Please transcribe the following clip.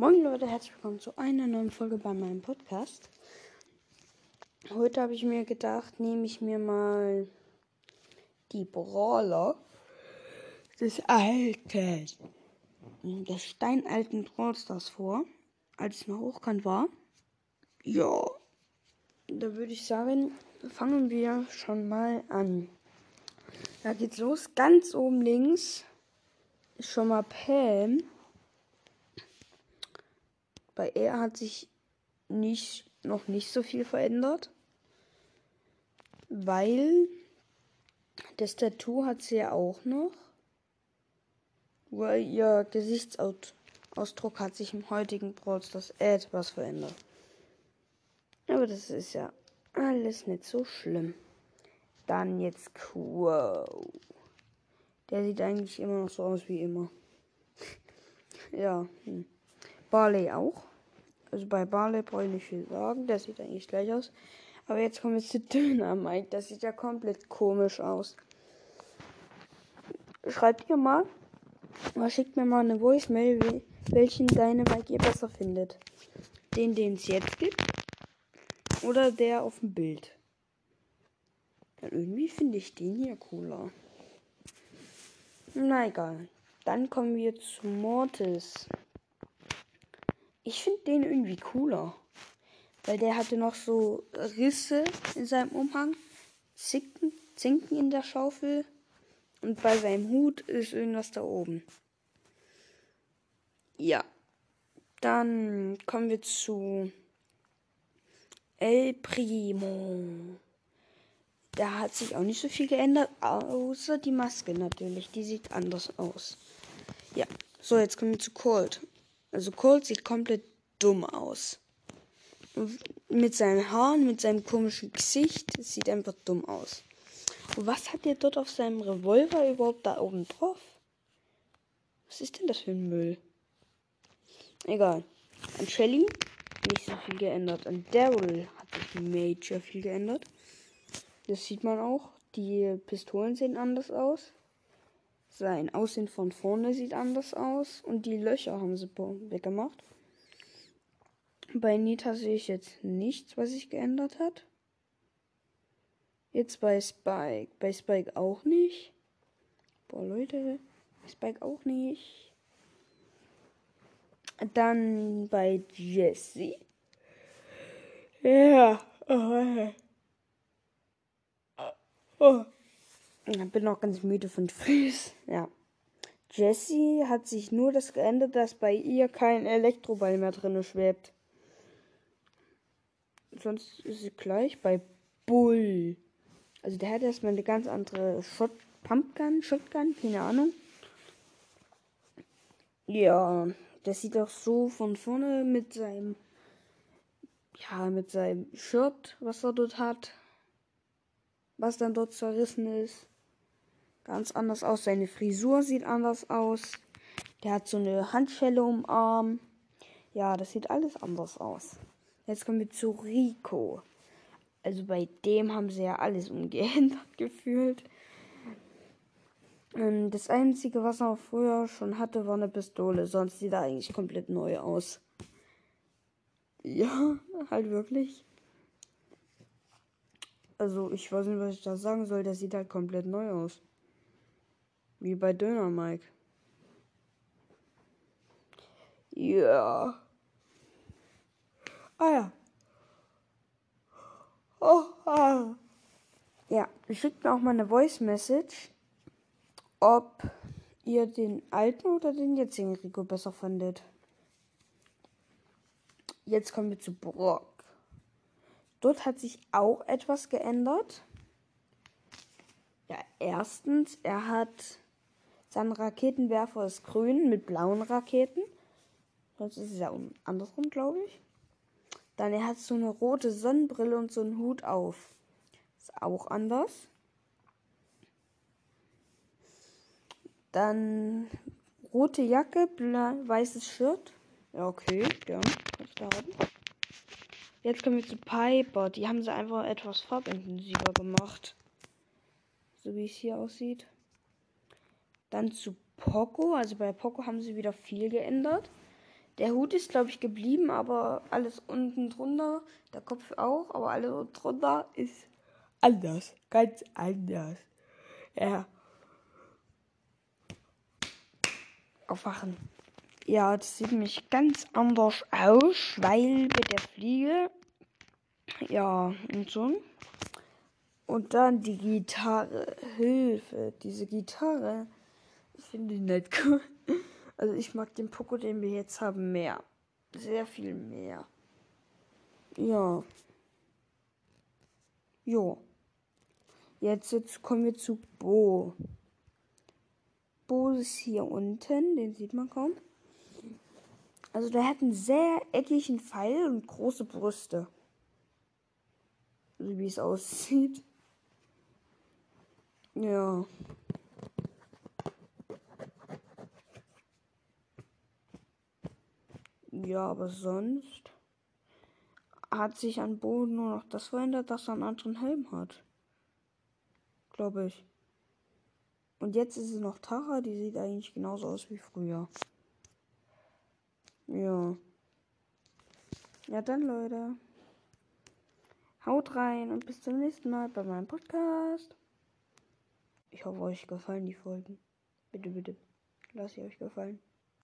Moin Leute, herzlich willkommen zu einer neuen Folge bei meinem Podcast. Heute habe ich mir gedacht, nehme ich mir mal die Brawler des alten, des steinalten Brawlstars vor, als es noch hochkant war. Ja, da würde ich sagen, fangen wir schon mal an. Da geht's los. Ganz oben links ist schon mal Pam. Bei er hat sich nicht, noch nicht so viel verändert. Weil das Tattoo hat sie ja auch noch. Weil ihr Gesichtsausdruck hat sich im heutigen Brawl Stars etwas verändert. Aber das ist ja alles nicht so schlimm. Dann jetzt Quo. Der sieht eigentlich immer noch so aus wie immer. ja. Hm. Barley auch. Also bei Barley brauche ich nicht viel sagen. Der sieht eigentlich gleich aus. Aber jetzt kommen wir zu Döner Mike. Das sieht ja komplett komisch aus. Schreibt ihr mal. Oder schickt mir mal eine Voicemail, welchen deine Mike ihr besser findet. Den, den es jetzt gibt. Oder der auf dem Bild. Dann irgendwie finde ich den hier cooler. Na egal. Dann kommen wir zu Mortis. Ich finde den irgendwie cooler. Weil der hatte noch so Risse in seinem Umhang, Zinken, Zinken in der Schaufel und bei seinem Hut ist irgendwas da oben. Ja. Dann kommen wir zu El Primo. Da hat sich auch nicht so viel geändert, außer die Maske natürlich. Die sieht anders aus. Ja. So, jetzt kommen wir zu Colt. Also Colt sieht komplett dumm aus. Mit seinen Haaren, mit seinem komischen Gesicht, sieht einfach dumm aus. Und was hat der dort auf seinem Revolver überhaupt da oben drauf? Was ist denn das für ein Müll? Egal. An Shelly nicht so viel geändert. An Daryl hat sich major viel geändert. Das sieht man auch. Die Pistolen sehen anders aus. Sein Aussehen von vorne sieht anders aus und die Löcher haben sie weggemacht. Bei Nita sehe ich jetzt nichts, was sich geändert hat. Jetzt bei Spike. Bei Spike auch nicht. Boah, Leute. Bei Spike auch nicht. Dann bei Jesse. Ja. Oh. Oh. Ich bin noch ganz müde von Frühs. Ja. Jessie hat sich nur das geändert, dass bei ihr kein Elektroball mehr drin schwebt. Sonst ist sie gleich bei Bull. Also der hat erstmal eine ganz andere Shot Pumpgun, Shotgun, keine Ahnung. Ja, das sieht auch so von vorne mit seinem ja, mit seinem Shirt, was er dort hat, was dann dort zerrissen ist ganz anders aus. Seine Frisur sieht anders aus. Der hat so eine Handschelle um Arm. Ja, das sieht alles anders aus. Jetzt kommen wir zu Rico. Also bei dem haben sie ja alles umgeändert gefühlt. Ähm, das Einzige, was er früher schon hatte, war eine Pistole. Sonst sieht er eigentlich komplett neu aus. Ja, halt wirklich. Also ich weiß nicht, was ich da sagen soll. Der sieht halt komplett neu aus. Wie bei Döner Mike. Ja. Ah ja. Oh, ah. Ja, schickt mir auch mal eine Voice Message, ob ihr den alten oder den jetzigen Rico besser fandet. Jetzt kommen wir zu Brock. Dort hat sich auch etwas geändert. Ja, erstens, er hat sein Raketenwerfer ist grün mit blauen Raketen. Sonst ist es ja andersrum, glaube ich. Dann er hat so eine rote Sonnenbrille und so einen Hut auf. Ist auch anders. Dann rote Jacke, weißes Shirt. Ja, okay, ja, du haben. Jetzt kommen wir zu Piper. Die haben sie einfach etwas farbintensiver gemacht. So wie es hier aussieht. Dann zu Poco. Also bei Poco haben sie wieder viel geändert. Der Hut ist, glaube ich, geblieben, aber alles unten drunter, der Kopf auch, aber alles unten drunter ist anders. Ganz anders. Ja. Aufwachen. Ja, das sieht nämlich ganz anders aus, weil bei der Fliege. Ja, und so. Und dann die Gitarre. Hilfe. Diese Gitarre. Finde die nicht cool. Also ich mag den Poco, den wir jetzt haben, mehr. Sehr viel mehr. Ja. Jo. Jetzt, jetzt kommen wir zu Bo. Bo ist hier unten, den sieht man kaum. Also der hat einen sehr eckigen Pfeil und große Brüste. So wie es aussieht. Ja. Ja, aber sonst hat sich an Boden nur noch das verändert, dass er einen anderen Helm hat. Glaube ich. Und jetzt ist es noch Tara, die sieht eigentlich genauso aus wie früher. Ja. Ja, dann Leute. Haut rein und bis zum nächsten Mal bei meinem Podcast. Ich hoffe, euch gefallen die Folgen. Bitte, bitte. Lasst sie euch gefallen.